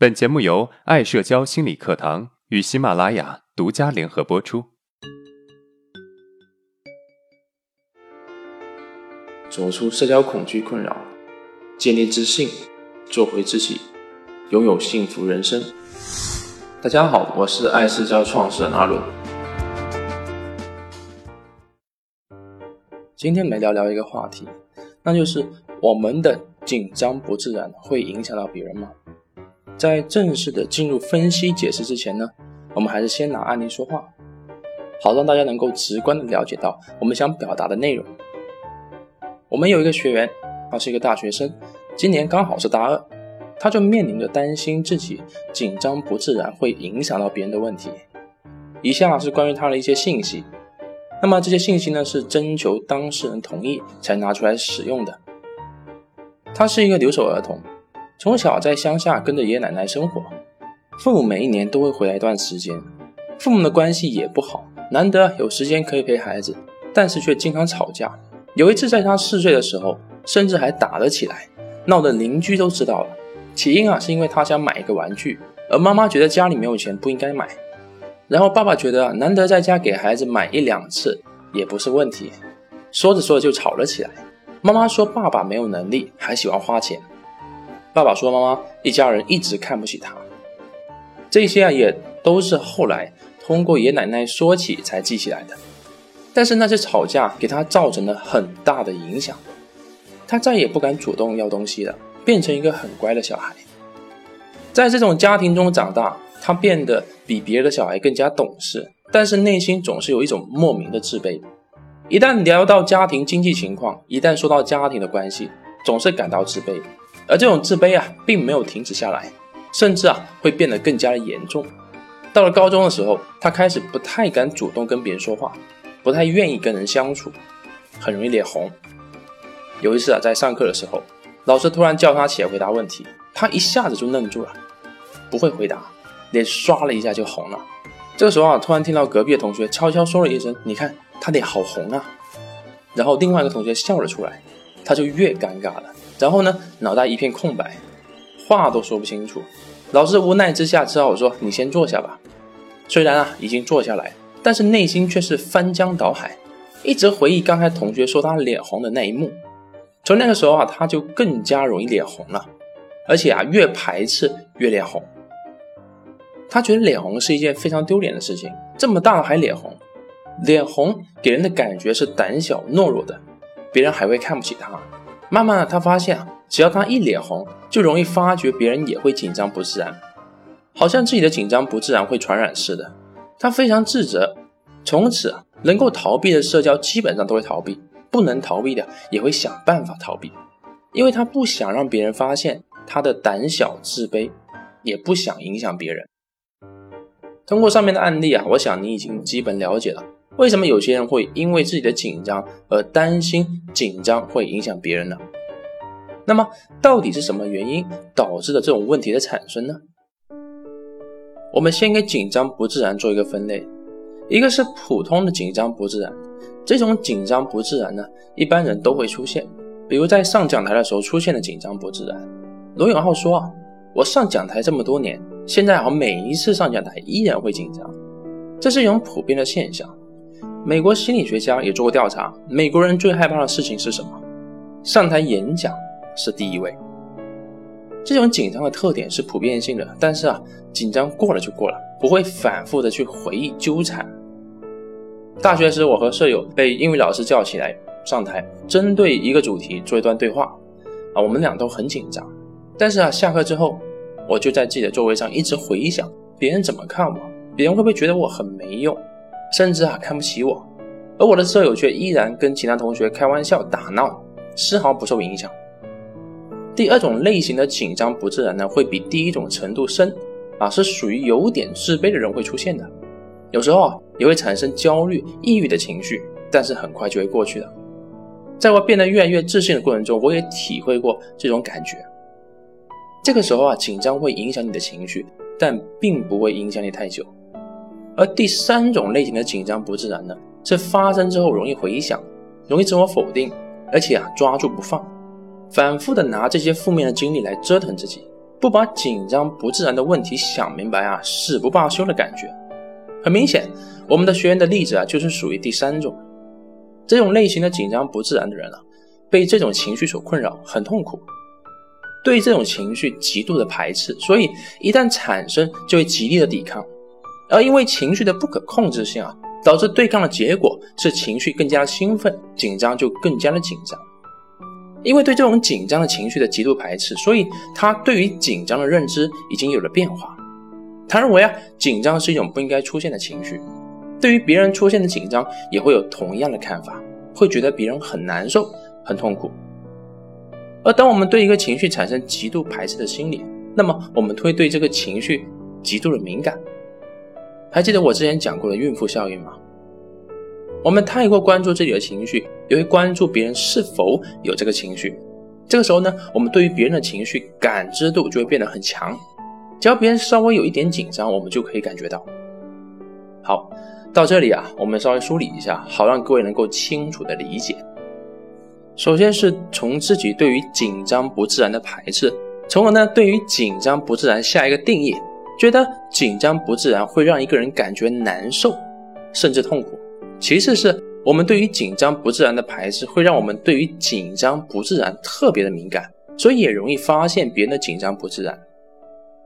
本节目由爱社交心理课堂与喜马拉雅独家联合播出。走出社交恐惧困扰，建立自信，做回自己，拥有幸福人生。大家好，我是爱社交创始人阿伦。今天来聊聊一个话题，那就是我们的紧张不自然会影响到别人吗？在正式的进入分析解释之前呢，我们还是先拿案例说话，好让大家能够直观的了解到我们想表达的内容。我们有一个学员，他是一个大学生，今年刚好是大二，他就面临着担心自己紧张不自然会影响到别人的问题。以下是关于他的一些信息，那么这些信息呢是征求当事人同意才拿出来使用的。他是一个留守儿童。从小在乡下跟着爷爷奶奶生活，父母每一年都会回来一段时间，父母的关系也不好，难得有时间可以陪孩子，但是却经常吵架。有一次在他四岁的时候，甚至还打了起来，闹得邻居都知道了。起因啊是因为他想买一个玩具，而妈妈觉得家里没有钱不应该买，然后爸爸觉得难得在家给孩子买一两次也不是问题，说着说着就吵了起来。妈妈说爸爸没有能力，还喜欢花钱。爸爸说：“妈妈一家人一直看不起他。”这些啊，也都是后来通过爷爷奶奶说起才记起来的。但是那些吵架给他造成了很大的影响，他再也不敢主动要东西了，变成一个很乖的小孩。在这种家庭中长大，他变得比别的小孩更加懂事，但是内心总是有一种莫名的自卑。一旦聊到家庭经济情况，一旦说到家庭的关系，总是感到自卑。而这种自卑啊，并没有停止下来，甚至啊，会变得更加的严重。到了高中的时候，他开始不太敢主动跟别人说话，不太愿意跟人相处，很容易脸红。有一次啊，在上课的时候，老师突然叫他起来回答问题，他一下子就愣住了，不会回答，脸刷了一下就红了。这个时候啊，突然听到隔壁的同学悄悄说了一声：“你看他脸好红啊。”然后另外一个同学笑了出来，他就越尴尬了。然后呢，脑袋一片空白，话都说不清楚。老师无奈之下只好说：“你先坐下吧。”虽然啊已经坐下来，但是内心却是翻江倒海，一直回忆刚才同学说他脸红的那一幕。从那个时候啊，他就更加容易脸红了，而且啊越排斥越脸红。他觉得脸红是一件非常丢脸的事情，这么大了还脸红，脸红给人的感觉是胆小懦弱的，别人还会看不起他。慢慢的，他发现啊，只要他一脸红，就容易发觉别人也会紧张不自然，好像自己的紧张不自然会传染似的。他非常自责，从此啊，能够逃避的社交基本上都会逃避，不能逃避的也会想办法逃避，因为他不想让别人发现他的胆小自卑，也不想影响别人。通过上面的案例啊，我想你已经基本了解了。为什么有些人会因为自己的紧张而担心紧张会影响别人呢？那么到底是什么原因导致的这种问题的产生呢？我们先给紧张不自然做一个分类，一个是普通的紧张不自然，这种紧张不自然呢，一般人都会出现，比如在上讲台的时候出现的紧张不自然。罗永浩说啊，我上讲台这么多年，现在好每一次上讲台依然会紧张，这是一种普遍的现象。美国心理学家也做过调查，美国人最害怕的事情是什么？上台演讲是第一位。这种紧张的特点是普遍性的，但是啊，紧张过了就过了，不会反复的去回忆纠缠。大学时，我和舍友被英语老师叫起来上台，针对一个主题做一段对话，啊，我们俩都很紧张。但是啊，下课之后，我就在自己的座位上一直回想别人怎么看我，别人会不会觉得我很没用？甚至啊看不起我，而我的舍友却依然跟其他同学开玩笑打闹，丝毫不受影响。第二种类型的紧张不自然呢，会比第一种程度深，啊是属于有点自卑的人会出现的，有时候啊也会产生焦虑、抑郁的情绪，但是很快就会过去的。在我变得越来越自信的过程中，我也体会过这种感觉。这个时候啊，紧张会影响你的情绪，但并不会影响你太久。而第三种类型的紧张不自然呢，是发生之后容易回想，容易自我否定，而且啊抓住不放，反复的拿这些负面的经历来折腾自己，不把紧张不自然的问题想明白啊，誓不罢休的感觉。很明显，我们的学员的例子啊，就是属于第三种。这种类型的紧张不自然的人啊，被这种情绪所困扰，很痛苦，对这种情绪极度的排斥，所以一旦产生就会极力的抵抗。而因为情绪的不可控制性啊，导致对抗的结果是情绪更加兴奋，紧张就更加的紧张。因为对这种紧张的情绪的极度排斥，所以他对于紧张的认知已经有了变化。他认为啊，紧张是一种不应该出现的情绪，对于别人出现的紧张也会有同样的看法，会觉得别人很难受、很痛苦。而当我们对一个情绪产生极度排斥的心理，那么我们会对这个情绪极度的敏感。还记得我之前讲过的孕妇效应吗？我们太过关注自己的情绪，也会关注别人是否有这个情绪。这个时候呢，我们对于别人的情绪感知度就会变得很强。只要别人稍微有一点紧张，我们就可以感觉到。好，到这里啊，我们稍微梳理一下，好让各位能够清楚的理解。首先是从自己对于紧张不自然的排斥，从而呢对于紧张不自然下一个定义，觉得紧张不自然会让一个人感觉难受，甚至痛苦。其次是我们对于紧张不自然的排斥，会让我们对于紧张不自然特别的敏感，所以也容易发现别人的紧张不自然。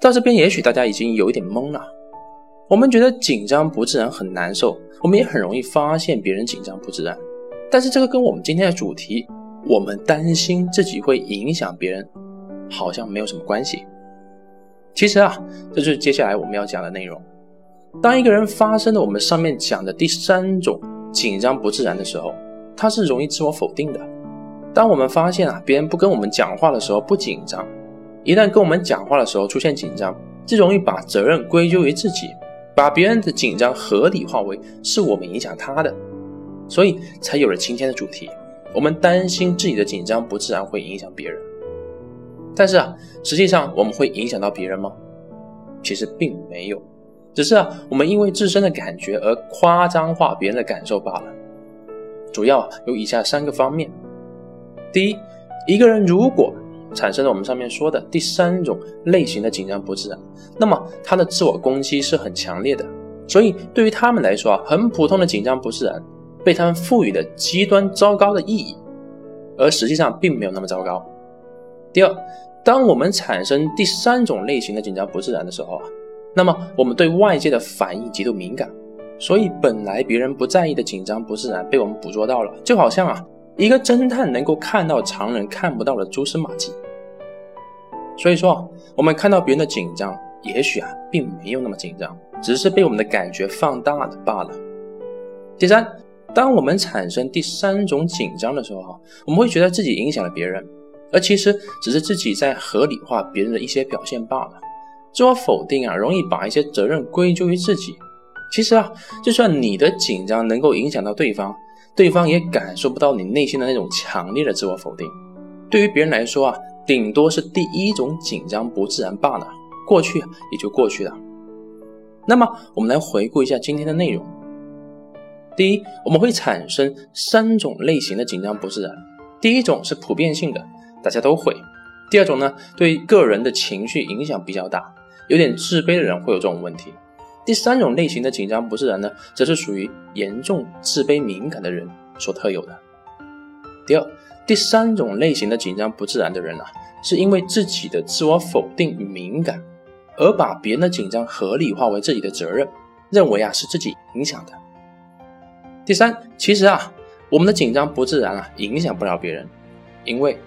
到这边，也许大家已经有一点懵了。我们觉得紧张不自然很难受，我们也很容易发现别人紧张不自然。但是这个跟我们今天的主题，我们担心自己会影响别人，好像没有什么关系。其实啊，这就是接下来我们要讲的内容。当一个人发生了我们上面讲的第三种紧张不自然的时候，他是容易自我否定的。当我们发现啊，别人不跟我们讲话的时候不紧张。一旦跟我们讲话的时候出现紧张，就容易把责任归咎于自己，把别人的紧张合理化为是我们影响他的，所以才有了今天的主题。我们担心自己的紧张不自然会影响别人，但是啊，实际上我们会影响到别人吗？其实并没有，只是啊，我们因为自身的感觉而夸张化别人的感受罢了。主要有以下三个方面：第一，一个人如果产生了我们上面说的第三种类型的紧张不自然，那么他的自我攻击是很强烈的，所以对于他们来说啊，很普通的紧张不自然被他们赋予了极端糟糕的意义，而实际上并没有那么糟糕。第二，当我们产生第三种类型的紧张不自然的时候啊，那么我们对外界的反应极度敏感，所以本来别人不在意的紧张不自然被我们捕捉到了，就好像啊。一个侦探能够看到常人看不到的蛛丝马迹，所以说我们看到别人的紧张，也许啊并没有那么紧张，只是被我们的感觉放大了罢了。第三，当我们产生第三种紧张的时候，哈，我们会觉得自己影响了别人，而其实只是自己在合理化别人的一些表现罢了。自我否定啊，容易把一些责任归咎于自己。其实啊，就算你的紧张能够影响到对方。对方也感受不到你内心的那种强烈的自我否定。对于别人来说啊，顶多是第一种紧张不自然罢了，过去也就过去了。那么，我们来回顾一下今天的内容。第一，我们会产生三种类型的紧张不自然。第一种是普遍性的，大家都会。第二种呢，对个人的情绪影响比较大，有点自卑的人会有这种问题。第三种类型的紧张不自然呢，则是属于严重自卑敏感的人所特有的。第二，第三种类型的紧张不自然的人啊，是因为自己的自我否定与敏感，而把别人的紧张合理化为自己的责任，认为啊是自己影响的。第三，其实啊，我们的紧张不自然啊，影响不了别人，因为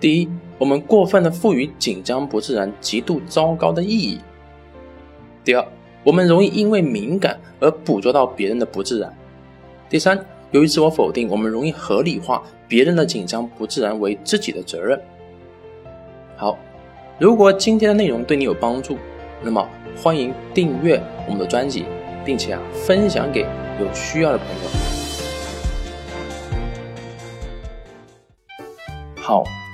第一，我们过分的赋予紧张不自然极度糟糕的意义；第二。我们容易因为敏感而捕捉到别人的不自然。第三，由于自我否定，我们容易合理化别人的紧张不自然为自己的责任。好，如果今天的内容对你有帮助，那么欢迎订阅我们的专辑，并且啊分享给有需要的朋友。好，